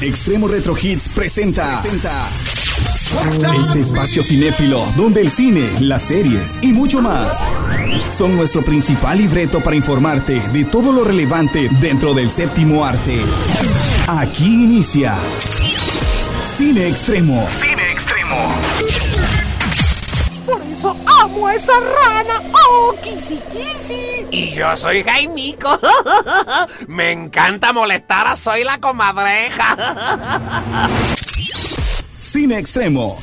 Extremo Retro Hits presenta. presenta este espacio cinéfilo donde el cine, las series y mucho más son nuestro principal libreto para informarte de todo lo relevante dentro del séptimo arte. Aquí inicia Cine Extremo. Cine Extremo. A esa rana. ¡Oh, kisi kisi! Y yo soy Jaimico. Me encanta molestar a Soy la comadreja. Cine Extremo.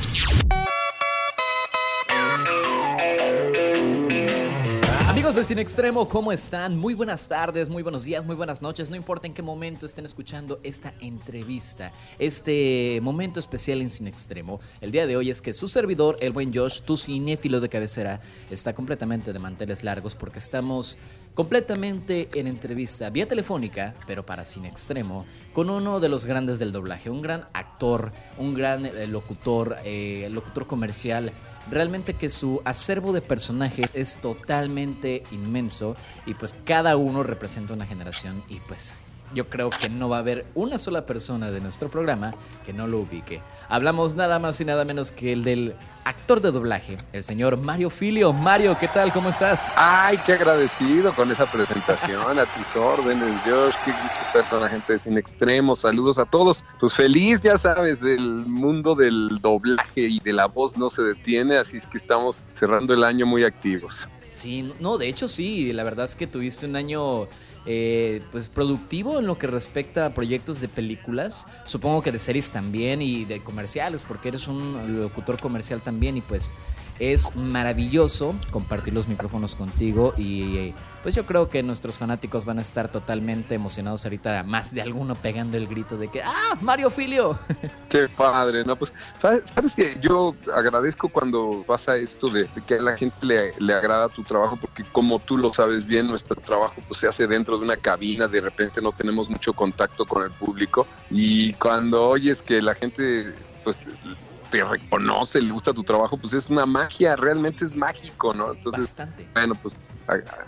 Amigos de Cine Extremo, ¿cómo están? Muy buenas tardes, muy buenos días, muy buenas noches. No importa en qué momento estén escuchando esta entrevista, este momento especial en Cine Extremo. El día de hoy es que su servidor, el buen Josh, tu cinéfilo de cabecera, está completamente de manteles largos porque estamos completamente en entrevista vía telefónica, pero para Cine Extremo, con uno de los grandes del doblaje, un gran actor, un gran eh, locutor, eh, locutor comercial. Realmente que su acervo de personajes es totalmente inmenso y pues cada uno representa una generación y pues yo creo que no va a haber una sola persona de nuestro programa que no lo ubique. Hablamos nada más y nada menos que el del actor de doblaje, el señor Mario Filio. Mario, ¿qué tal? ¿Cómo estás? Ay, qué agradecido con esa presentación, a tus órdenes, Josh. Qué gusto estar con la gente de Sin Extremo. Saludos a todos. Pues feliz, ya sabes, el mundo del doblaje y de la voz no se detiene, así es que estamos cerrando el año muy activos. Sí, no, de hecho sí, la verdad es que tuviste un año eh, pues productivo en lo que respecta a proyectos de películas, supongo que de series también y de comerciales, porque eres un locutor comercial también y pues es maravilloso compartir los micrófonos contigo y pues yo creo que nuestros fanáticos van a estar totalmente emocionados ahorita, más de alguno pegando el grito de que ¡Ah, Mario Filio! Qué padre, ¿no? Pues, ¿sabes que Yo agradezco cuando pasa esto de, que a la gente le, le, agrada tu trabajo, porque como tú lo sabes bien, nuestro trabajo pues, se hace dentro de una cabina, de repente no tenemos mucho contacto con el público y cuando oyes que la gente pues te reconoce, le gusta tu trabajo, pues es una magia, realmente es mágico, ¿no? Entonces, Bastante. bueno, pues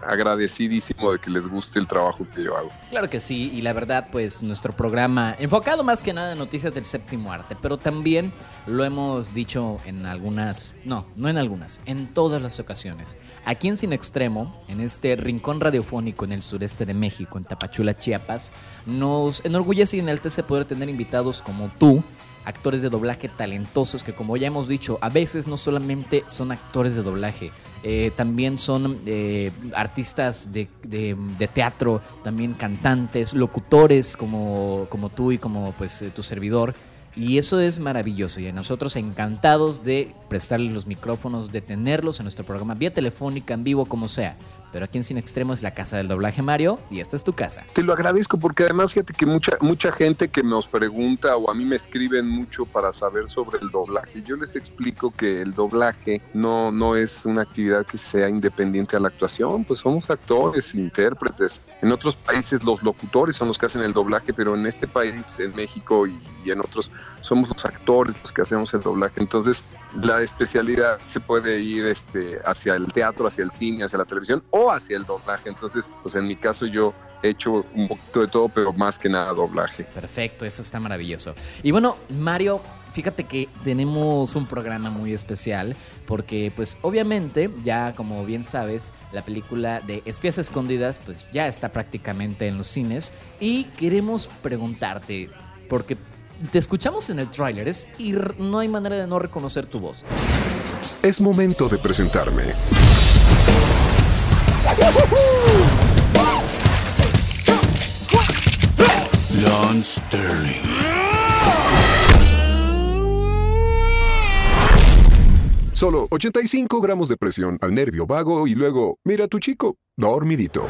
agradecidísimo de que les guste el trabajo que yo hago. Claro que sí, y la verdad, pues nuestro programa, enfocado más que nada en noticias del séptimo arte, pero también lo hemos dicho en algunas, no, no en algunas, en todas las ocasiones. Aquí en Sin Extremo, en este rincón radiofónico en el sureste de México, en Tapachula, Chiapas, nos enorgullece y enaltece poder tener invitados como tú, actores de doblaje talentosos que como ya hemos dicho, a veces no solamente son actores de doblaje, eh, también son eh, artistas de, teatro, también cantantes, locutores como, como tú y como pues tu servidor. Y eso es maravilloso y a nosotros encantados de prestarles los micrófonos, de tenerlos en nuestro programa vía telefónica, en vivo, como sea. Pero aquí en Cine Extremo es la casa del doblaje Mario y esta es tu casa. Te lo agradezco porque además fíjate que mucha mucha gente que nos pregunta o a mí me escriben mucho para saber sobre el doblaje. Yo les explico que el doblaje no, no es una actividad que sea independiente a la actuación, pues somos actores, intérpretes. En otros países los locutores son los que hacen el doblaje, pero en este país, en México y, y en otros, somos los actores los que hacemos el doblaje. Entonces la especialidad se puede ir este, hacia el teatro, hacia el cine, hacia la televisión o hacia el doblaje. Entonces, pues en mi caso yo he hecho un poquito de todo, pero más que nada doblaje. Perfecto, eso está maravilloso. Y bueno, Mario, fíjate que tenemos un programa muy especial porque pues obviamente ya como bien sabes la película de Espías Escondidas pues ya está prácticamente en los cines y queremos preguntarte porque te escuchamos en el tráiler y no hay manera de no reconocer tu voz. Es momento de presentarme. Lon Sterling. Solo 85 gramos de presión al nervio vago y luego, mira tu chico, dormidito.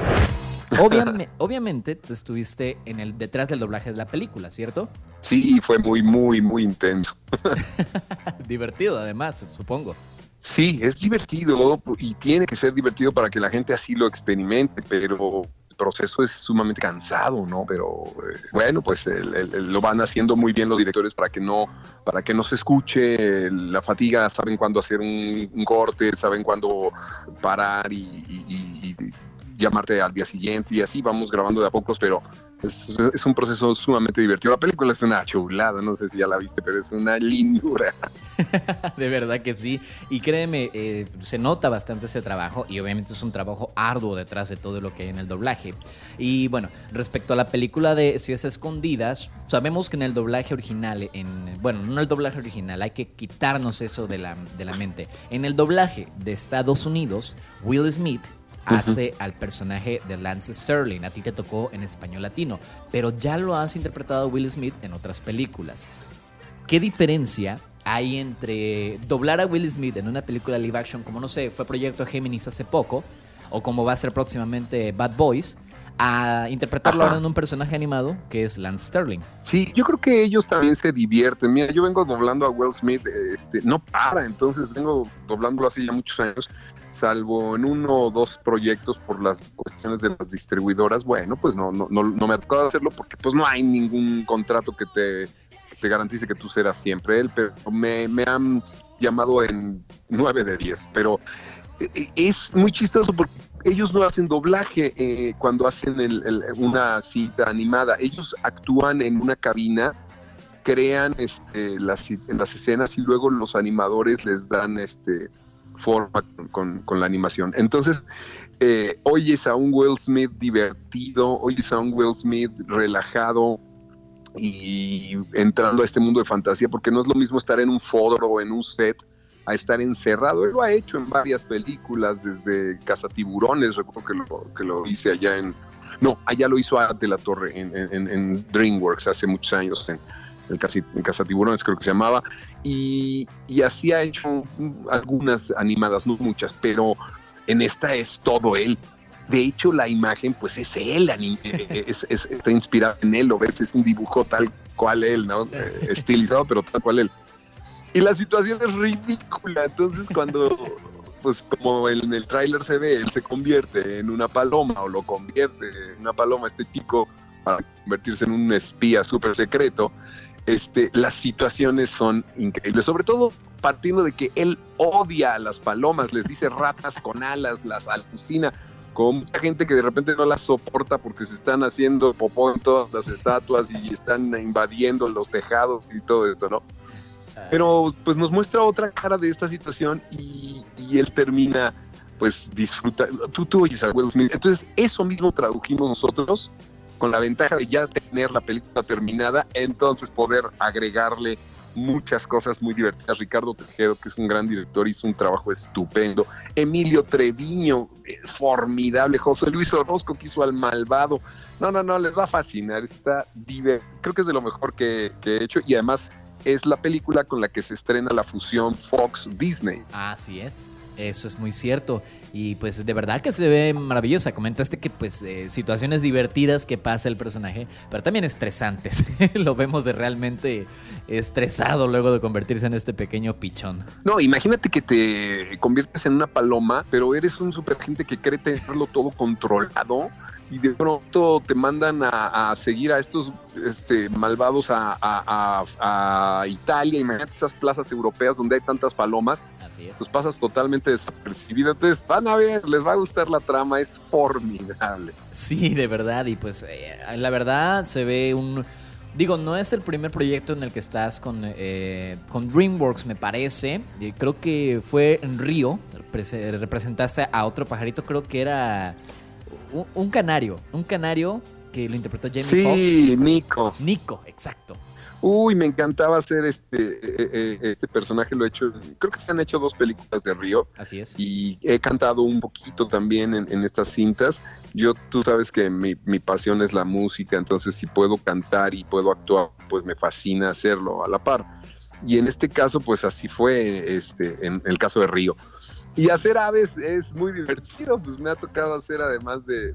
Obviamente, obviamente tú estuviste en el detrás del doblaje de la película, ¿cierto? Sí, fue muy, muy, muy intenso. Divertido, además, supongo. Sí, es divertido y tiene que ser divertido para que la gente así lo experimente, pero el proceso es sumamente cansado, ¿no? Pero eh, bueno, pues el, el, lo van haciendo muy bien los directores para que no, para que no se escuche la fatiga, saben cuándo hacer un, un corte, saben cuándo parar y, y, y, y llamarte al día siguiente y así vamos grabando de a pocos, pero Es, un proceso sumamente divertido. La película es una chulada, no sé si ya la viste, pero es una lindura. de verdad que sí. Y créeme, eh, se nota bastante ese trabajo y obviamente es un trabajo arduo detrás de todo lo que hay en el doblaje. Y bueno, respecto a la película de Ciudades Escondidas, sabemos que en el doblaje original, en, bueno, no el doblaje original, hay que quitarnos eso de la, de la mente. En el doblaje de Estados Unidos, Will Smith hace al personaje de Lance Sterling. A ti te tocó en español latino, pero ya lo has interpretado Will Smith en otras películas. ¿Qué diferencia hay entre doblar a Will Smith en una película live action, como no sé, fue Proyecto Géminis hace poco, o como va a ser próximamente Bad Boys, a interpretarlo ahora en un personaje animado que es Lance Sterling. Sí, yo creo que ellos también se divierten. Mira, yo vengo doblando a Will Smith, este, no para, entonces vengo doblándolo hace ya muchos años salvo en uno o dos proyectos por las cuestiones de las distribuidoras, bueno, pues no, no, no, me ha tocado hacerlo porque pues no hay ningún contrato que te, te garantice que tú serás siempre él, pero me, me han llamado en nueve de diez, pero eh, eh, es muy chistoso porque ellos no hacen doblaje eh, cuando hacen una cita animada, ellos actúan en una cabina crean este, las, las escenas y luego los animadores les dan este forma con, la animación. Entonces, eh, oyes a un Will Smith divertido, oyes a un Will Smith relajado y entrando a este mundo de fantasía, porque no es lo mismo estar en un foro o en un set a estar encerrado. Él lo ha hecho en varias películas, desde Cazatiburones, recuerdo que lo, que lo hice allá en... No, allá lo hizo de la Torre, en, en DreamWorks, hace muchos años, en, el casi, en Casa Tiburones creo que se llamaba, y, así ha hecho algunas animadas, no muchas, pero en esta es todo él. De hecho, la imagen, pues es él, eh, eh, es, está inspirado en él, lo ves, es un dibujo tal cual él, ¿no? Eh, estilizado, pero tal cual él. Y la situación es ridícula, entonces cuando, pues como en el tráiler se ve, él se convierte en una paloma o lo convierte en una paloma, este chico, para convertirse en un espía súper secreto, este, las situaciones son increíbles, sobre todo partiendo de que él odia a las palomas, les dice ratas con alas, las alucina, con mucha gente que de repente no las soporta porque se están haciendo popó en todas las estatuas y están invadiendo los tejados y todo esto, ¿no? Pero pues nos muestra otra cara de esta situación y, él termina pues disfruta. Tú, tú oyes a. Entonces, eso mismo tradujimos nosotros con la ventaja de ya tener la película terminada, entonces poder agregarle muchas cosas muy divertidas. Ricardo Tejero, que es un gran director, hizo un trabajo estupendo. Emilio Treviño, eh, formidable. José Luis Orozco, que hizo al malvado. No, no, no, les va a fascinar. Está divertido. Creo que es de lo mejor que, que he hecho y además es la película con la que se estrena la fusión Fox-Disney. Así es. Eso es muy cierto. Y pues de verdad que se ve maravillosa. Comentaste que pues eh, situaciones divertidas que pasa el personaje, pero también estresantes. Lo vemos de realmente estresado luego de convertirse en este pequeño pichón. No, imagínate que te conviertes en una paloma, pero eres un super gente que cree tenerlo todo controlado y de pronto te mandan a, seguir a estos este, malvados a, a, Italia. Imagínate esas plazas europeas donde hay tantas palomas. Así es. Pues pasas totalmente desapercibido. Entonces van a ver, les va a gustar la trama, es formidable. Sí, de verdad. Y pues eh, la verdad se ve un... Digo, no es el primer proyecto en el que estás con, eh, con DreamWorks, me parece. Creo que fue en Río. Representaste a otro pajarito, creo que era un, canario, un canario que lo interpretó Jamie Foxx. Sí, Nico. Nico, exacto. Uy, me encantaba hacer este, eh, eh, este personaje, lo he hecho, creo que se han hecho dos películas de Río. Así es. Y he cantado un poquito también en, estas cintas. Yo, tú sabes que mi, mi, pasión es la música, entonces si puedo cantar y puedo actuar, pues me fascina hacerlo a la par. Y en este caso, pues así fue este, en el caso de Río. Y hacer aves es muy divertido, pues me ha tocado hacer además de,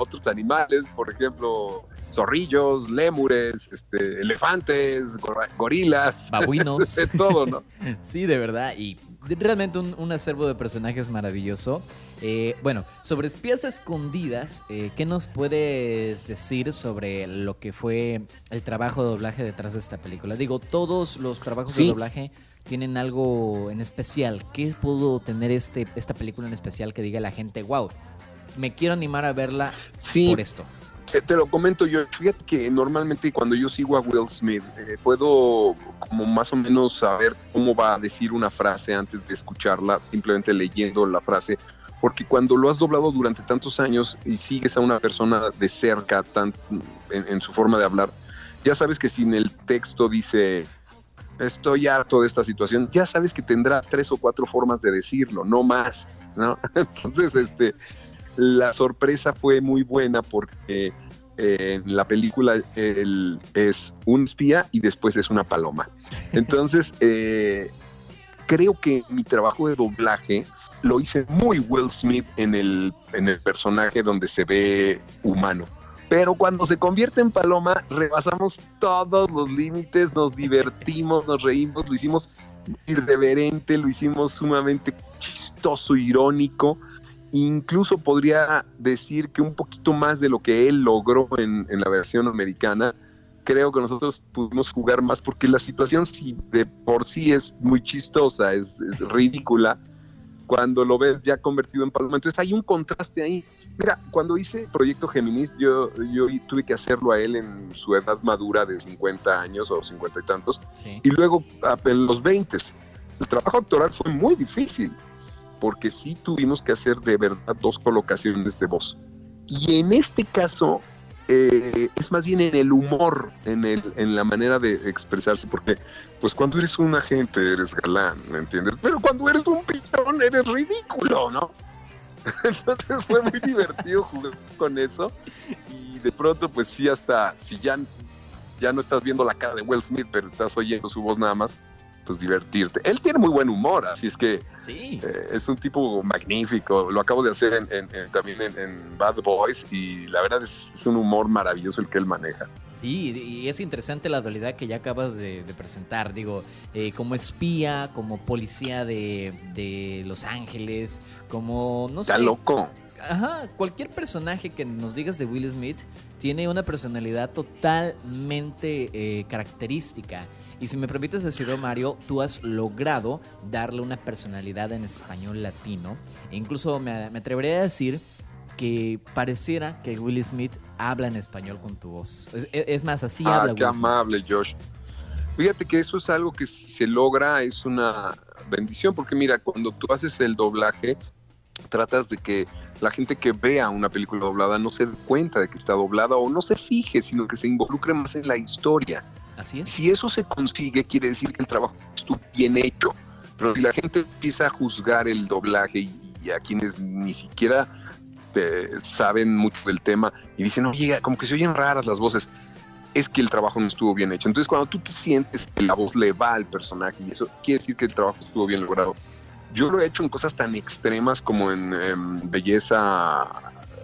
otros animales, por ejemplo, zorrillos, lémures, este, elefantes, gorilas, babuinos, de todo, ¿no? sí, de verdad, y realmente un, acervo de personajes maravilloso. Eh, bueno, sobre espías escondidas, eh, ¿qué nos puedes decir sobre lo que fue el trabajo de doblaje detrás de esta película? Digo, todos los trabajos de doblaje tienen algo en especial. ¿Qué pudo tener este, esta película en especial que diga la gente, wow, me quiero animar a verla por esto? Te, lo comento yo, fíjate que normalmente cuando yo sigo a Will Smith, eh, puedo como más o menos saber cómo va a decir una frase antes de escucharla, simplemente leyendo la frase, porque cuando lo has doblado durante tantos años y sigues a una persona de cerca tan, en, su forma de hablar, ya sabes que si en el texto dice estoy harto de esta situación, ya sabes que tendrá tres o cuatro formas de decirlo, no más, ¿no? Entonces, este, la sorpresa fue muy buena porque eh, en la película él es un espía y después es una paloma. Entonces, eh, creo que mi trabajo de doblaje lo hice muy Will Smith en el, en el personaje donde se ve humano. Pero cuando se convierte en paloma, rebasamos todos los límites, nos divertimos, nos reímos, lo hicimos irreverente, lo hicimos sumamente chistoso, irónico incluso podría decir que un poquito más de lo que él logró en, la versión americana, creo que nosotros pudimos jugar más porque la situación si de por sí es muy chistosa, es, ridícula, cuando lo ves ya convertido en paloma. Entonces hay un contraste ahí. Mira, cuando hice Proyecto Géminis, yo, yo tuve que hacerlo a él en su edad madura de 50 años o 50 y tantos, y luego en los 20. El trabajo actoral fue muy difícil porque sí tuvimos que hacer de verdad dos colocaciones de voz. Y en este caso eh, es más bien en el humor, en, el, en la manera de expresarse, porque pues cuando eres un agente eres galán, ¿me entiendes? Pero cuando eres un pitón eres ridículo, ¿no? Entonces fue muy divertido jugar con eso y de pronto pues sí hasta, si ya, ya no estás viendo la cara de Will Smith, pero estás oyendo su voz nada más, pues divertirte. Él tiene muy buen humor, así es que sí. Eh, es un tipo magnífico. Lo acabo de hacer en, también en, Bad Boys y la verdad es, un humor maravilloso el que él maneja. Sí, y es interesante la dualidad que ya acabas de, presentar. Digo, eh, como espía, como policía de, de Los Ángeles, como, no Está loco. Ajá, cualquier personaje que nos digas de Will Smith tiene una personalidad totalmente eh, característica. Y si me permites decirlo, Mario, tú has logrado darle una personalidad en español latino. E incluso me, atrevería a decir que pareciera que Will Smith habla en español con tu voz. Es, más, así ah, habla qué amable, Josh. Fíjate que eso es algo que si se logra es una bendición, porque mira, cuando tú haces el doblaje, tratas de que la gente que vea una película doblada no se dé cuenta de que está doblada o no se fije, sino que se involucre más en la historia. Si eso se consigue, quiere decir que el trabajo estuvo bien hecho. Pero si la gente empieza a juzgar el doblaje y, a quienes ni siquiera eh, saben mucho del tema y dicen, oye, como que se oyen raras las voces, es que el trabajo no estuvo bien hecho. Entonces, cuando tú te sientes que la voz le va al personaje, y eso quiere decir que el trabajo estuvo bien logrado. Yo lo he hecho en cosas tan extremas como en, belleza,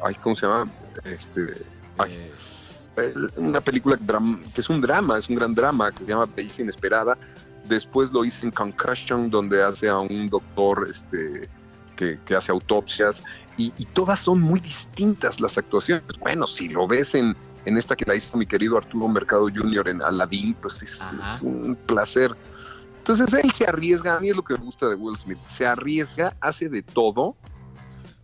ay, ¿cómo se llama? Este, eh, una película que es un drama, es un gran drama que se llama Belleza Inesperada. Después lo hice en Concussion, donde hace a un doctor este, que, hace autopsias. Y, todas son muy distintas las actuaciones. Bueno, si lo ves en, en esta que la hizo mi querido Arturo Mercado Jr. en Aladdin, pues es, un placer. Entonces él se arriesga, a mí es lo que me gusta de Will Smith, se arriesga, hace de todo.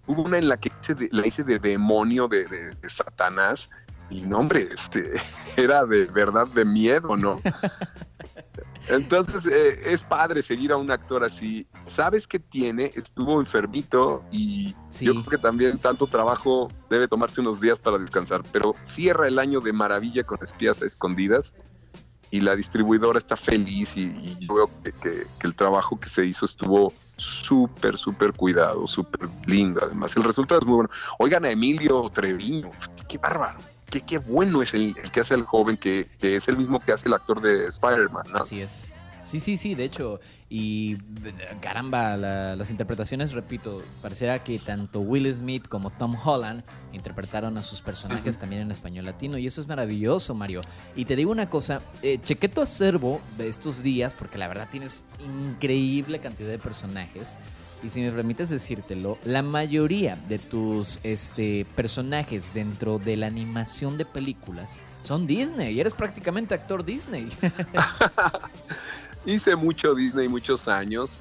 Hubo una en la que la hice de demonio, de, de Satanás, y no, hombre, este, era de verdad de miedo, ¿no? Entonces eh, es padre seguir a un actor así. Sabes que tiene, estuvo enfermito y yo creo que también tanto trabajo debe tomarse unos días para descansar, pero cierra el año de maravilla con espías escondidas y la distribuidora está feliz y, yo veo que, el trabajo que se hizo estuvo súper, súper cuidado, súper lindo además. El resultado es muy bueno. Oigan a Emilio Treviño, qué bárbaro qué, qué bueno es el, que hace el joven, que, es el mismo que hace el actor de Spider-Man. Así es. Sí, sí, sí, de hecho, y caramba, las interpretaciones, repito, pareciera que tanto Will Smith como Tom Holland interpretaron a sus personajes también en español latino, y eso es maravilloso, Mario. Y te digo una cosa, eh, chequé tu acervo de estos días, porque la verdad tienes increíble cantidad de personajes. Y si me permites decírtelo, la mayoría de tus este, personajes dentro de la animación de películas son Disney. Eres prácticamente actor Disney. Hice mucho Disney muchos años.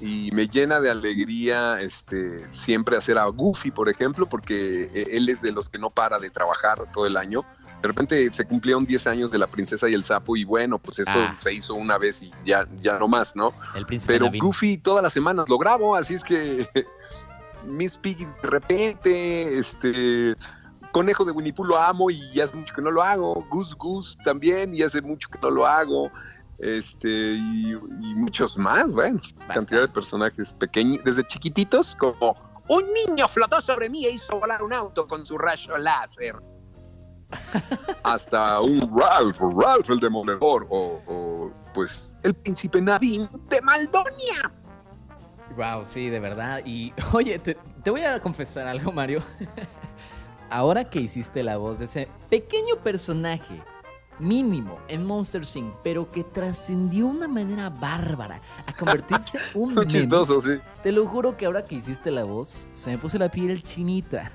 y me llena de alegría este, siempre hacer a Goofy, por ejemplo, porque eh, él es de los que no para de trabajar todo el año. De repente se cumplieron 10 años de la princesa y el sapo y bueno, pues eso Ah. se hizo una vez y ya, ya no más, ¿no? El príncipe Pero. Goofy todas las semanas lo grabo, así es que Miss Piggy de repente, este Conejo de Winnie Pooh lo amo y hace mucho que no lo hago, Goose Goose también y hace mucho que no lo hago, este y, y muchos más, bueno, cantidad de personajes pequeños, desde chiquititos como Un niño flotó sobre mí e hizo volar un auto con su rayo láser. Hasta un Ralph, Ralph el demoledor o, o, pues el príncipe Naveen ¡De Maldonia! Wow, sí, de verdad. Y oye, te, te voy a confesar algo, Mario. Ahora que hiciste la voz de ese pequeño personaje mínimo en Monster Inc., pero que trascendió de una manera bárbara a convertirse en un meme. chistosos, sí. Te lo juro que ahora que hiciste la voz, se me puso la piel chinita.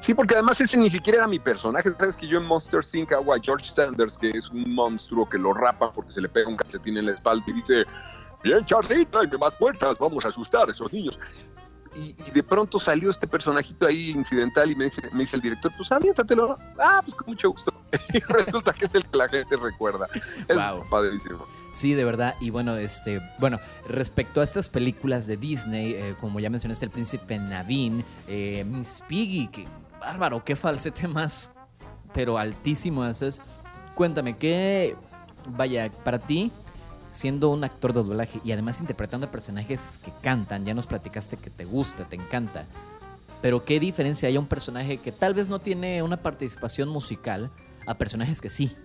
Sí, porque además ese ni siquiera era mi personaje. Sabes que yo en Monster Inc. hago a George Sanders, que es un monstruo que lo rapa porque se le pega un calcetín en la espalda y dice: Bien, Charlie, tráeme más puertas, vamos a asustar a esos niños. Y, y de pronto salió este personajito ahí incidental y me dice, me dice el director: Pues aviéntatelo. Ah, pues con mucho gusto. Y resulta que es el que la gente recuerda. Es Wow. padrísimo. Sí, de verdad. Y bueno, este, bueno, respecto a estas películas de Disney, eh, como ya mencionaste, el príncipe Naveen, eh, Miss Piggy, que bárbaro, qué falsete más, pero altísimo haces. Cuéntame, ¿qué, vaya, para ti, siendo un actor de doblaje y además interpretando personajes que cantan, ya nos platicaste que te gusta, te encanta, pero qué diferencia hay a un personaje que tal vez no tiene una participación musical a personajes que sí?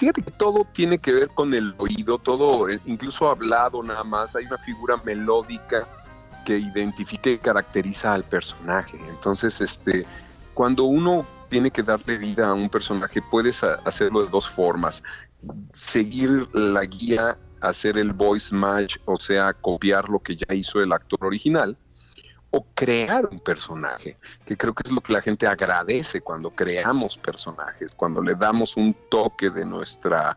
Fíjate que todo tiene que ver con el oído, todo, eh, incluso hablado nada más, hay una figura melódica que identifica y caracteriza al personaje. Entonces, este, cuando uno tiene que darle vida a un personaje, puedes hacerlo de dos formas. Seguir la guía, hacer el voice match, o sea, copiar lo que ya hizo el actor original, o crear un personaje, que creo que es lo que la gente agradece cuando creamos personajes, cuando le damos un toque de nuestra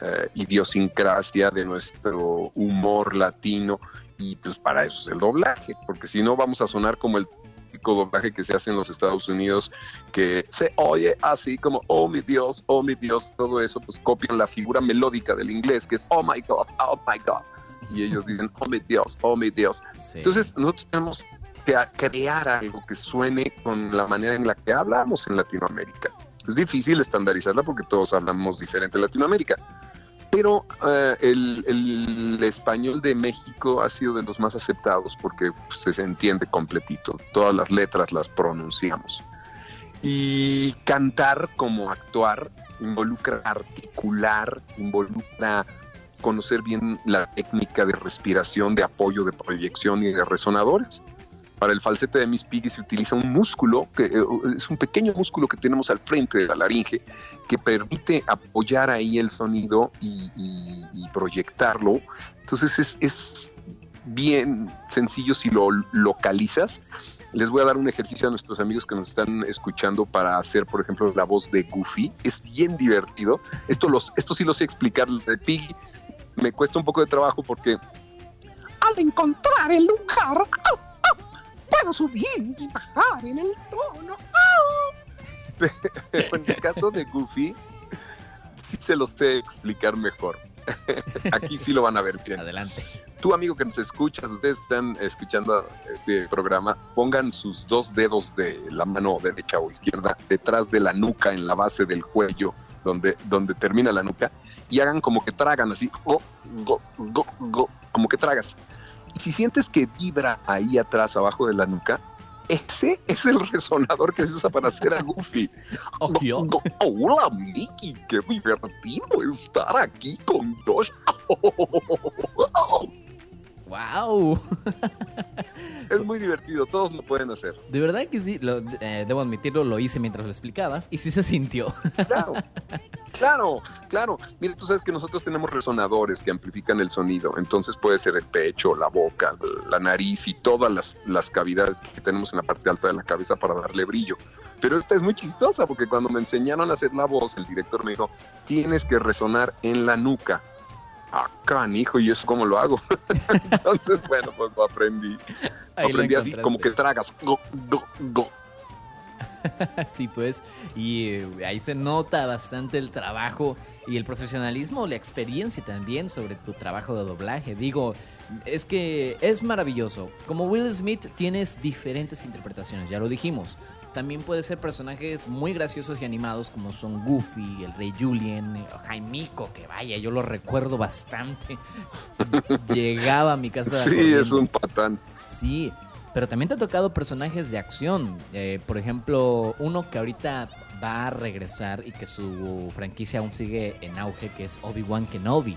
eh, idiosincrasia, de nuestro humor latino, y pues para eso es el doblaje, porque si no vamos a sonar como el típico doblaje que se hace en los Estados Unidos, que se oye así como, oh mi Dios, oh mi Dios, todo eso, pues copian la figura melódica del inglés, que es, oh my God, oh my God, y ellos dicen, oh mi Dios, oh mi Dios. Sí. Entonces nosotros tenemos crear algo que suene con la manera en la que hablamos en Latinoamérica. Es difícil estandarizarla porque todos hablamos diferente en Latinoamérica, pero eh, el, español de México ha sido de los más aceptados porque pues, se entiende completito, todas las letras las pronunciamos. Y cantar como actuar involucra articular, involucra conocer bien la técnica de respiración, de apoyo, de proyección y de resonadores. Para el falsete de Miss Piggy se utiliza un músculo, que eh, es un pequeño músculo que tenemos al frente de la laringe, que permite apoyar ahí el sonido y, proyectarlo. Entonces es, es bien sencillo si lo localizas. Les voy a dar un ejercicio a nuestros amigos que nos están escuchando para hacer, por ejemplo, la voz de Goofy. Es bien divertido. Esto, los, esto sí lo sé explicar. De Piggy me cuesta un poco de trabajo porque Al encontrar el lugar, ¡au, puedo subir y bajar en el tono. Pero en el caso de Goofy, sí se los sé explicar mejor. Aquí sí lo van a ver bien. Adelante. Tú, amigo que nos escuchas, ustedes están escuchando este programa, pongan sus dos dedos de la mano derecha o izquierda detrás de la nuca, en la base del cuello, donde, donde termina la nuca, y hagan como que tragan así, go, go, go, go, como que tragas. Y si sientes que vibra ahí atrás, abajo de la nuca, ese es el resonador que se usa para hacer a Goofy. Go- go- Hola, Mickey, qué divertido estar aquí con Josh. ¡Wow! Es muy divertido, todos lo pueden hacer. De verdad que sí, lo- eh, debo admitirlo, lo hice mientras lo explicabas y sí se sintió. Claro, claro, claro. Mira, tú sabes que nosotros tenemos resonadores que amplifican el sonido, entonces puede ser el pecho, la boca, la nariz y todas las, las cavidades que tenemos en la parte alta de la cabeza para darle brillo. Pero esta es muy chistosa porque cuando me enseñaron a hacer la voz, el director me dijo, tienes que resonar en la nuca. Acá, hijo, ¿y eso cómo lo hago? Entonces, bueno, pues lo aprendí. Ahí lo aprendí así, como que tragas. Go, go, go. sí, pues, y eh, ahí se nota bastante el trabajo y el profesionalismo, la experiencia también sobre tu trabajo de doblaje. Digo, es que es maravilloso. Como Will Smith tienes diferentes interpretaciones, ya lo dijimos. También puede ser personajes muy graciosos y animados como son Goofy, el Rey Julien, eh, Jaimico, que vaya, yo lo recuerdo bastante. Llegaba a mi casa. Sí, corriendo. es un patán. Sí, pero también te ha tocado personajes de acción. Eh, por ejemplo, uno que ahorita va a regresar y que su franquicia aún sigue en auge, que es Obi-Wan Kenobi,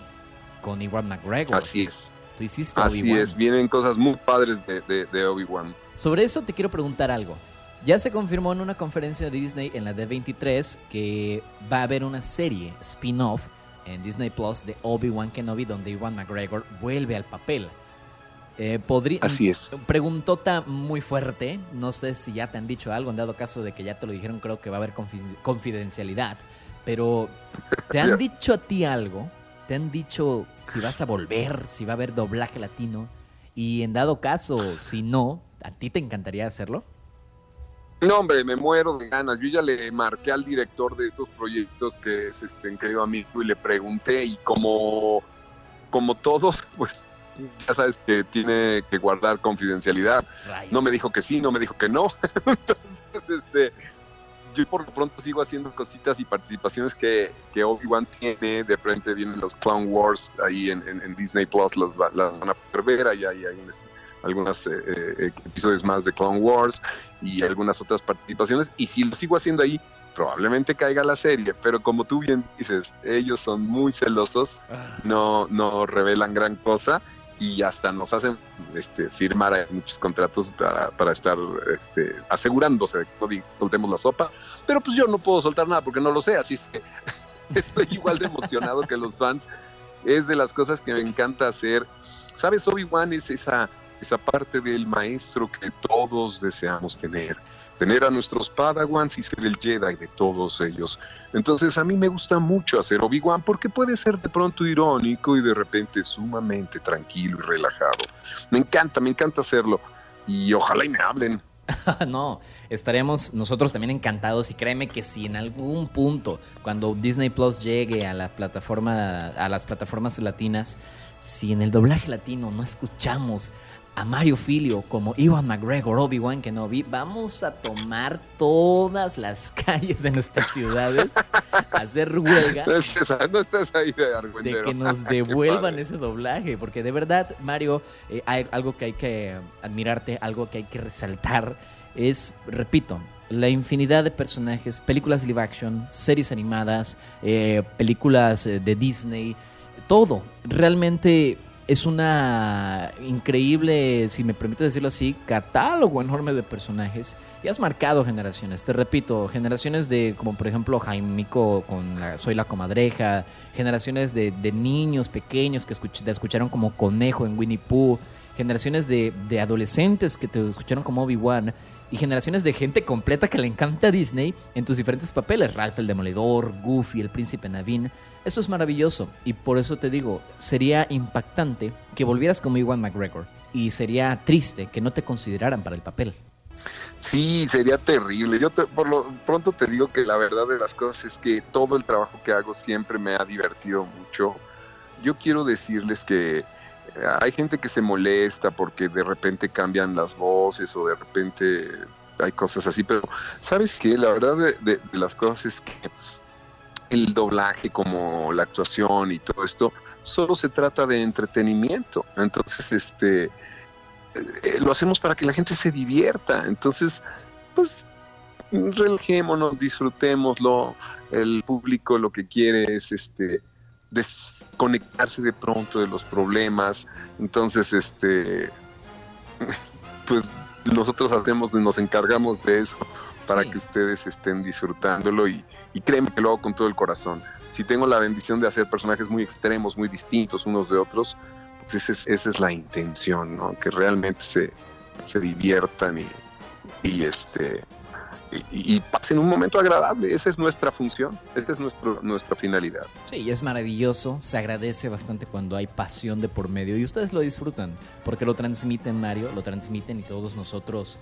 con Iwan McGregor. Así es. Tú hiciste Así es. Vienen cosas muy padres de, de, de Obi-Wan. Sobre eso te quiero preguntar algo. Ya se confirmó en una conferencia de Disney en la D23 que va a haber una serie spin-off en Disney Plus de Obi-Wan Kenobi donde Iwan McGregor vuelve al papel. Eh, podría, Así es. Preguntota muy fuerte. No sé si ya te han dicho algo. En dado caso de que ya te lo dijeron, creo que va a haber confi- confidencialidad. Pero, ¿te han dicho a ti algo? ¿Te han dicho si vas a volver? ¿Si va a haber doblaje latino? Y en dado caso, si no, ¿a ti te encantaría hacerlo? No, hombre, me muero de ganas. Yo ya le marqué al director de estos proyectos, que es este un querido amigo, y le pregunté, y como, como todos, pues ya sabes que tiene que guardar confidencialidad. Rayos. No me dijo que sí, no me dijo que no. Entonces, este, yo por lo pronto sigo haciendo cositas y participaciones que, que Obi-Wan tiene. De frente vienen los Clown Wars ahí en, en- en Disney Plus, los las van a poder ver. Ahí hay, unos- algunos eh, eh, episodios más de Clone Wars y algunas otras participaciones. Y si lo sigo haciendo ahí, probablemente caiga la serie. Pero como tú bien dices, ellos son muy celosos, Ah, no, no revelan gran cosa y hasta nos hacen este, firmar muchos contratos para, para estar este, asegurándose de que no soltemos la sopa. Pero pues yo no puedo soltar nada porque no lo sé, así es que estoy igual de emocionado que los fans. Es de las cosas que me encanta hacer. ¿Sabes? Obi-Wan es esa, esa parte del maestro que todos deseamos tener. Tener a nuestros Padawans y ser el Jedi de todos ellos. Entonces a mí me gusta mucho hacer Obi-Wan porque puede ser de pronto irónico y de repente sumamente tranquilo y relajado. Me encanta, me encanta hacerlo. Y ojalá y me hablen. no, estaríamos nosotros también encantados y créeme que si en algún punto, cuando Disney Plus llegue a la plataforma, a las plataformas latinas, si en el doblaje latino no escuchamos a Mario Filio como Iwan McGregor, Obi-Wan Kenobi, vamos a tomar todas las calles de nuestras ciudades, a hacer huelga No estés ahí de de que nos devuelvan ese doblaje, porque de verdad, Mario, eh, hay algo que hay que admirarte, algo que hay que resaltar, es, repito, la infinidad de personajes, películas live action, series animadas, eh, películas eh, de Disney, todo. Realmente es una increíble, si me permite decirlo así, catálogo enorme de personajes y has marcado generaciones. Te repito, generaciones de, como por ejemplo Jaimico con la, Soy la Comadreja, generaciones de, de niños pequeños que te escucharon como Conejo en Winnie Pooh, generaciones de, de adolescentes que te escucharon como Obi-Wan y generaciones de gente completa que le encanta Disney en tus diferentes papeles. Ralph el Demoledor, Goofy, el Príncipe Naveen. Eso es maravilloso y por eso te digo, sería impactante que volvieras como Iwan McGregor y sería triste que no te consideraran para el papel. Sí, sería terrible. Yo te- por lo pronto te digo que la verdad de las cosas es que todo el trabajo que hago siempre me ha divertido mucho. Yo quiero decirles que hay gente que se molesta porque de repente cambian las voces o de repente hay cosas así, pero ¿sabes qué? La verdad de, de- las cosas es que el doblaje como la actuación y todo esto solo se trata de entretenimiento. Entonces, este eh, lo hacemos para que la gente se divierta. Entonces, pues relajémonos, disfrutémoslo. El público lo que quiere es este desconectarse de pronto de los problemas. Entonces, este pues nosotros hacemos nos encargamos de eso para Sí. que ustedes estén disfrutándolo y, y créeme que lo hago con todo el corazón. Si tengo la bendición de hacer personajes muy extremos, muy distintos unos de otros, pues esa es, esa es la intención, ¿no? Que realmente se, se diviertan y, y este y, y pasen un momento agradable. Esa es nuestra función, esa es nuestro, nuestra finalidad. Sí, es maravilloso, se agradece bastante cuando hay pasión de por medio y ustedes lo disfrutan, porque lo transmiten Mario, lo transmiten y todos nosotros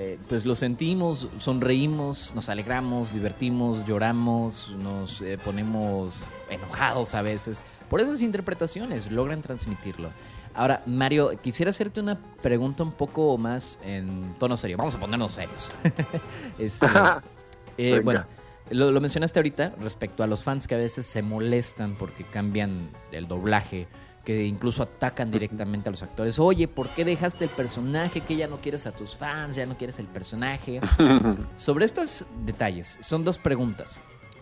eh, pues lo sentimos, sonreímos, nos alegramos, divertimos, lloramos, nos eh, ponemos enojados a veces. Por esas interpretaciones logran transmitirlo. Ahora, Mario, quisiera hacerte una pregunta un poco más en tono serio. Vamos a ponernos serios. Este, eh, bueno, lo, lo mencionaste ahorita respecto a los fans que a veces se molestan porque cambian el doblaje, que incluso atacan directamente a los actores. Oye, ¿por qué dejaste el personaje? Que ya no quieres a tus fans, ya no quieres el personaje. Sobre estos detalles, son dos preguntas.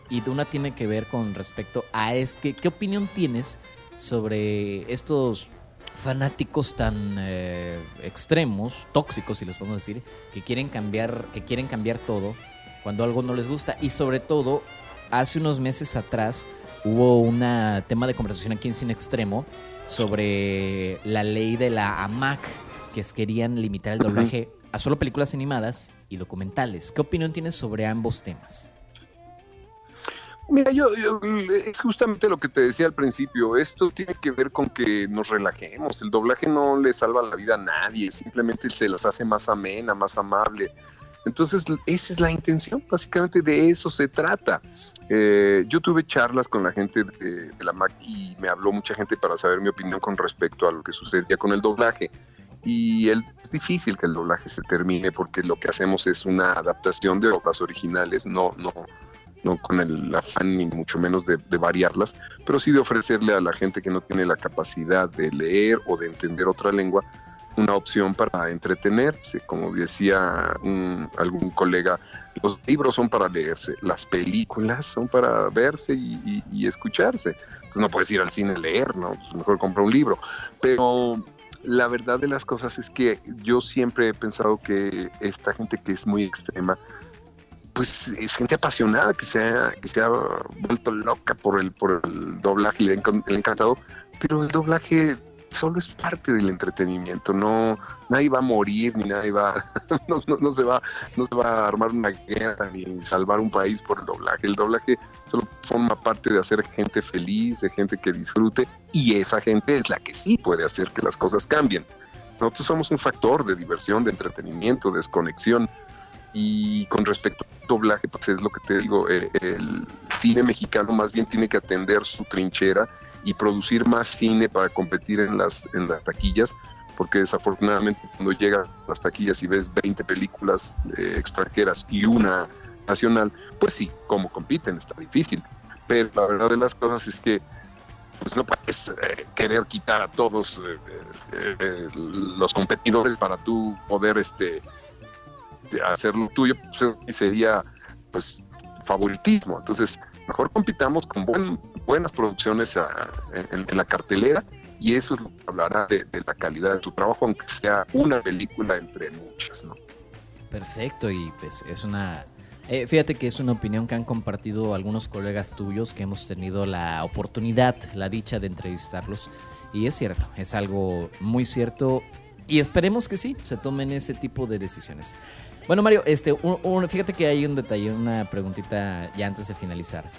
Y una tiene que ver con respecto a es que, ¿qué opinión tienes sobre estos fanáticos tan eh, extremos, tóxicos, si les podemos decir, que quieren cambiar, que quieren cambiar todo cuando algo no les gusta? Y sobre todo, hace unos meses atrás hubo un tema de conversación aquí en Cine Extremo sobre la ley de la AMAC, que es, querían limitar el doblaje a solo películas animadas y documentales. ¿Qué opinión tienes sobre ambos temas? Mira, yo, es justamente lo que te decía al principio. Esto tiene que ver con que nos relajemos. El doblaje no le salva la vida a nadie, simplemente se las hace más amena, más amable. Entonces, esa es la intención, básicamente de eso se trata. Eh, yo tuve charlas con la gente de, de la MAC y me habló mucha gente para saber mi opinión con respecto a lo que sucedía con el doblaje. Y el- es difícil que el doblaje se termine porque lo que hacemos es una adaptación de obras originales, no, no, no con el afán ni mucho menos de, variarlas, pero sí de ofrecerle a la gente que no tiene la capacidad de leer o de entender otra lengua una opción para entretenerse. Como decía un- algún colega, los libros son para leerse, las películas son para verse y, y- y escucharse. Entonces no puedes ir al cine a leer, ¿no? Pues mejor compra un libro. Pero la verdad de las cosas es que yo siempre he pensado que esta gente que es muy extrema, pues es gente apasionada que se ha, que se ha vuelto loca por el, por el doblaje, le ha le ha encantado, pero el doblaje solo es parte del entretenimiento, no, nadie va a morir, ni nadie va, no, no- no se va, no se va a armar una guerra ni salvar un país por el doblaje. El doblaje solo forma parte de hacer gente feliz, de gente que disfrute, y esa gente es la que sí puede hacer que las cosas cambien. Nosotros somos un factor de diversión, de entretenimiento, de desconexión. Y con respecto al doblaje, pues es lo que te digo, eh, el cine mexicano más bien tiene que atender su trinchera y producir más cine para competir en las, en las taquillas, porque desafortunadamente cuando llegas a las taquillas y ves 20 películas eh, extranjeras y una nacional, pues sí, como compiten, está difícil. Pero la verdad de las cosas es que pues no puedes eh, querer quitar a todos eh, los competidores para tú poder este de hacer lo tuyo, pues, sería pues favoritismo. Entonces, mejor compitamos con buen- buenas producciones en, la cartelera y eso es lo que hablará de, de la calidad de tu trabajo, aunque sea una película entre muchas, ¿no? Perfecto, y pues es una... eh, fíjate que es una opinión que han compartido algunos colegas tuyos que hemos tenido la oportunidad, la dicha de entrevistarlos. Y es cierto, es algo muy cierto. Y esperemos que sí, se tomen ese tipo de decisiones. Bueno, Mario, este, un- un- fíjate que hay un detalle, una preguntita ya antes de finalizar.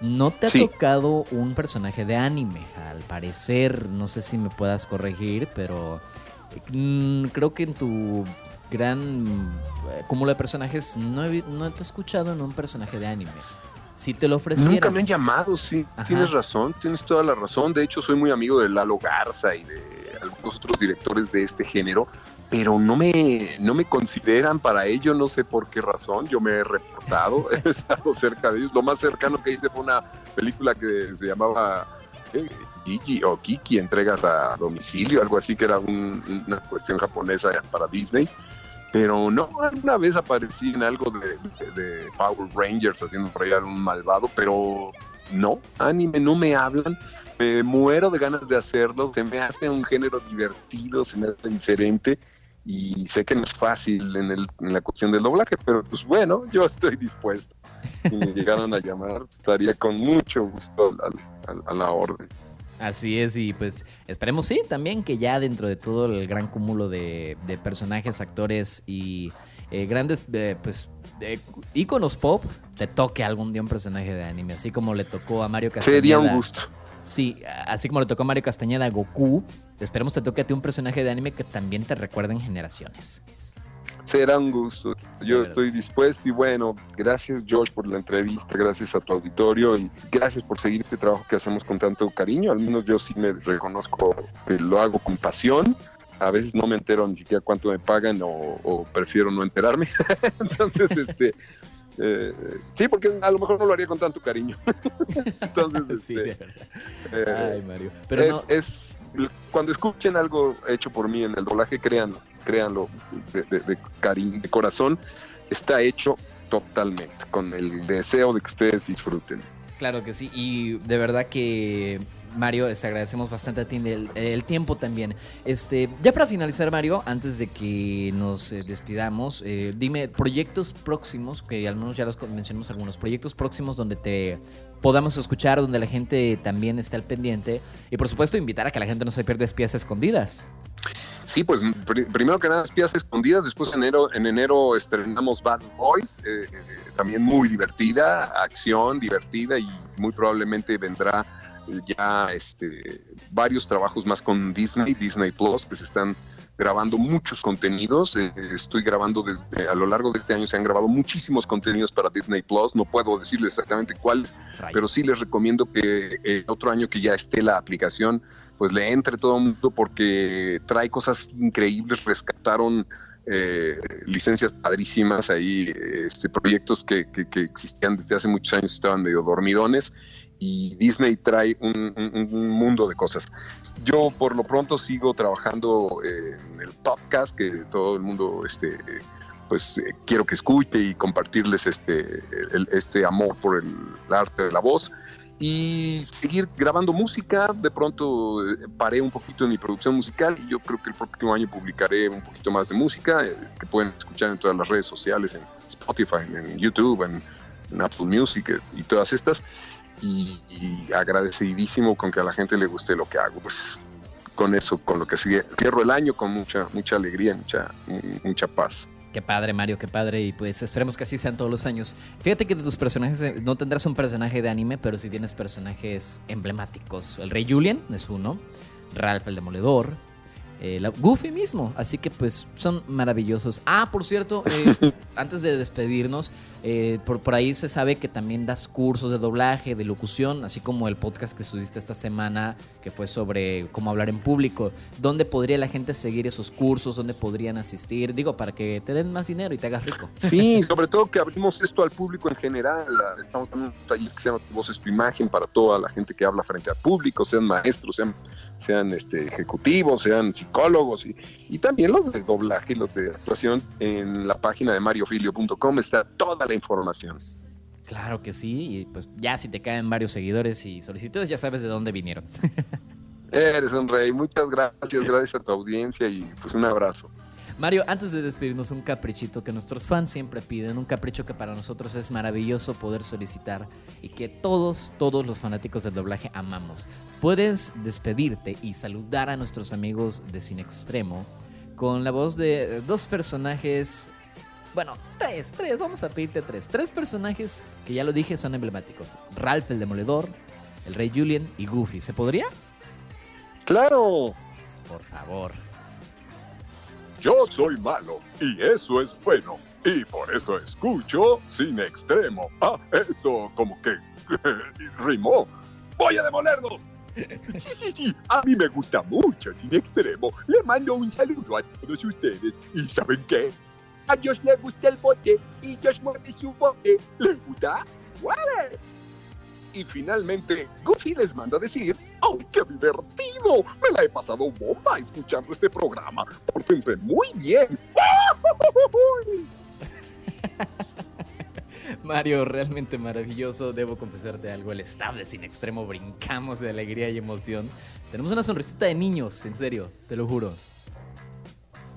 ¿No te ha Sí. tocado un personaje de anime? Al parecer, no sé si me puedas corregir, pero mm, creo que en tu gran eh, cúmulo de personajes no, he, no te he escuchado en un personaje de anime. Si te lo ofrecieran. Nunca me han llamado, sí, Ajá. tienes razón, tienes toda la razón. De hecho, soy muy amigo de Lalo Garza y de algunos otros directores de este género, pero no me, no me consideran para ello, no sé por qué razón. Yo me he reportado, he estado cerca de ellos. Lo más cercano que hice fue una película que se llamaba eh, Gigi o Kiki, entregas a domicilio, algo así, que era un- una cuestión japonesa para Disney. Pero no, una vez aparecí en algo de, Power Rangers haciendo allá un malvado, pero no, anime no me hablan. Me muero de ganas de hacerlo, se me hace un género divertido, se me hace diferente y sé que no es fácil en, el- en la cuestión del doblaje, pero pues bueno, yo estoy dispuesto. Si me llegaran a llamar, estaría con mucho gusto a la orden. Así es, y pues esperemos sí, también que ya dentro de todo el gran cúmulo de, de personajes, actores y, eh, grandes, eh, pues, eh, íconos pop, te toque algún día un personaje de anime, así como le tocó a Mario Castañeda. Sería un gusto. Sí, así como le tocó a Mario Castañeda a Goku, esperemos te toque a ti un personaje de anime que también te recuerde en generaciones. Será un gusto. Yo estoy dispuesto y bueno, gracias Josh por la entrevista, gracias a tu auditorio y gracias por seguir este trabajo que hacemos con tanto cariño. Al menos yo sí me reconozco que lo hago con pasión. A veces no me entero ni siquiera cuánto me pagan o, o prefiero no enterarme. Entonces, este, eh, sí, porque a lo mejor no lo haría con tanto cariño. Entonces, Sí, este, de verdad. eh, Ay, Mario. Pero es, no, es- cuando escuchen algo hecho por mí en el doblaje, créanlo, créanlo de, de- de cariño, de corazón, está hecho totalmente con el deseo de que ustedes disfruten. Claro que sí, y de verdad que Mario, te agradecemos bastante a ti el, tiempo también. Este, ya para finalizar, Mario, antes de que nos eh, despidamos, eh, dime proyectos próximos, que al menos ya los mencionamos algunos, proyectos próximos donde te podamos escuchar, donde la gente también esté al pendiente, y por supuesto invitar a que la gente no se pierda espías escondidas. Sí, pues pr- primero que nada, Espías Escondidas, después en enero, en enero estrenamos Bad Boys, eh, también muy divertida, acción divertida y muy probablemente vendrá ya este, varios trabajos más con Disney, Disney Plus, que se están grabando muchos contenidos. eh, estoy grabando desde, a lo largo de este año se han grabado muchísimos contenidos para Disney Plus. No puedo decirles exactamente cuáles, pero sí les recomiendo que eh, otro año que ya esté la aplicación, pues le entre todo el mundo porque trae cosas increíbles, rescataron eh, licencias padrísimas ahí, este, proyectos que, que- que existían desde hace muchos años, estaban medio dormidones y Disney trae un, un- un mundo de cosas. Yo por lo pronto sigo trabajando eh, en el podcast que todo el mundo este, pues eh, quiero que escuche y compartirles este, este amor por el arte de la voz y seguir grabando música. De pronto eh, paré un poquito en mi producción musical y yo creo que el próximo año publicaré un poquito más de música que pueden escuchar en todas las redes sociales, en Spotify, en YouTube, en, en Apple Music y todas estas. Y, agradecidísimo con que a la gente le guste lo que hago. Pues con eso, con lo que sigue, cierro el año con mucha, mucha alegría, mucha, mucha paz. Qué padre, Mario, qué padre. Y pues esperemos que así sean todos los años. Fíjate que de tus personajes eh, no tendrás un personaje de anime, pero sí tienes personajes emblemáticos. El Rey Julian es uno, Ralph el Demoledor, eh, la- Goofy mismo. Así que pues son maravillosos. Ah, por cierto, eh, antes de despedirnos, eh, por, por ahí se sabe que también das cursos de doblaje, de locución, así como el podcast que subiste esta semana, que fue sobre cómo hablar en público. ¿Dónde podría la gente seguir esos cursos? ¿Dónde podrían asistir? Digo, para que te den más dinero y te hagas rico. Sí, sobre todo que abrimos esto al público en general. Estamos dando un taller que se llama Tu voz es tu imagen para toda la gente que habla frente al público, sean maestros, sean, sean este, ejecutivos, sean psicólogos y, y también los de doblaje y los de actuación. En la página de mariofilio.com está toda la información. Claro que sí, y pues ya si te caen varios seguidores y solicitudes, ya sabes de dónde vinieron. Eres un rey. Muchas gracias, gracias a tu audiencia y pues un abrazo. Mario, antes de despedirnos, un caprichito que nuestros fans siempre piden, un capricho que para nosotros es maravilloso poder solicitar y que todos, todos los fanáticos del doblaje amamos. Puedes despedirte y saludar a nuestros amigos de Cine Extremo con la voz de dos personajes, bueno, tres, tres, vamos a pedirte tres, tres personajes que ya lo dije son emblemáticos. Ralph el Demoledor, el Rey Julian y Goofy. ¿Se podría? Claro, Por favor. Yo soy malo y eso es bueno. Y por eso escucho sin extremo. Ah, eso como que rimó. Voy a demolerlo. Sí, sí, sí. A mí me gusta mucho sin extremo. Le mando un saludo a todos ustedes. ¿Y saben qué? A Dios le gusta el bote y Dios muerde su bote. ¿Le gusta? ¡Mueve! Y finalmente Goofy les manda a decir, ¡ay, qué divertido! Me la he pasado bomba escuchando este programa. Pórtense muy bien. Mario, realmente maravilloso. Debo confesarte algo. El staff de Cine Extremo brincamos de alegría y emoción. Tenemos una sonrisita de niños, en serio, te lo juro.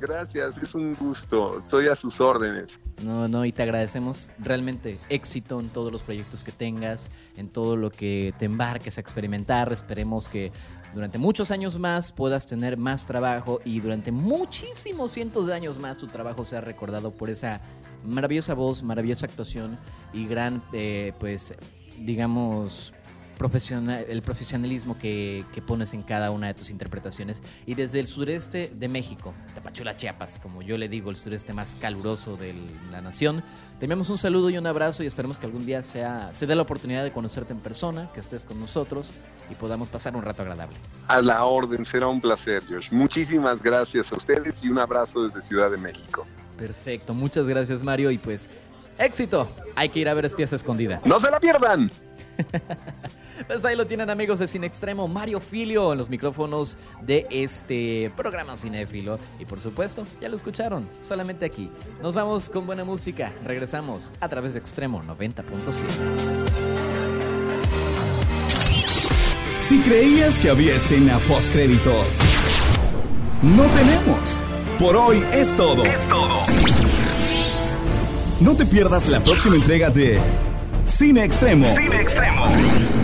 Gracias, es un gusto. Estoy a sus órdenes. No, no, y te agradecemos realmente éxito en todos los proyectos que tengas, en todo lo que te embarques a experimentar. Esperemos que durante muchos años más puedas tener más trabajo y durante muchísimos cientos de años más tu trabajo sea recordado por esa maravillosa voz, maravillosa actuación y gran, eh, pues, digamos, profesional, el profesionalismo que, que, pones en cada una de tus interpretaciones. Y desde el sureste de México, Tapachula, Chiapas, como yo le digo, el sureste más caluroso de la nación, te enviamos un saludo y un abrazo y esperemos que algún día sea, se dé la oportunidad de conocerte en persona, que estés con nosotros y podamos pasar un rato agradable. A la orden, será un placer, Josh. Muchísimas gracias a ustedes y un abrazo desde Ciudad de México. Perfecto, muchas gracias Mario y pues éxito. Hay que ir a ver espías escondidas. No se la pierdan. Pues ahí lo tienen amigos de Cine Extremo, Mario Filio en los micrófonos de este programa cinéfilo. Y por supuesto, ya lo escucharon, solamente aquí. Nos vamos con buena música, regresamos a través de Extremo 90.7. Si creías que había escena post créditos, no tenemos. Por hoy es todo. Es todo. No te pierdas la próxima entrega de Cine Extremo. Cine Extremo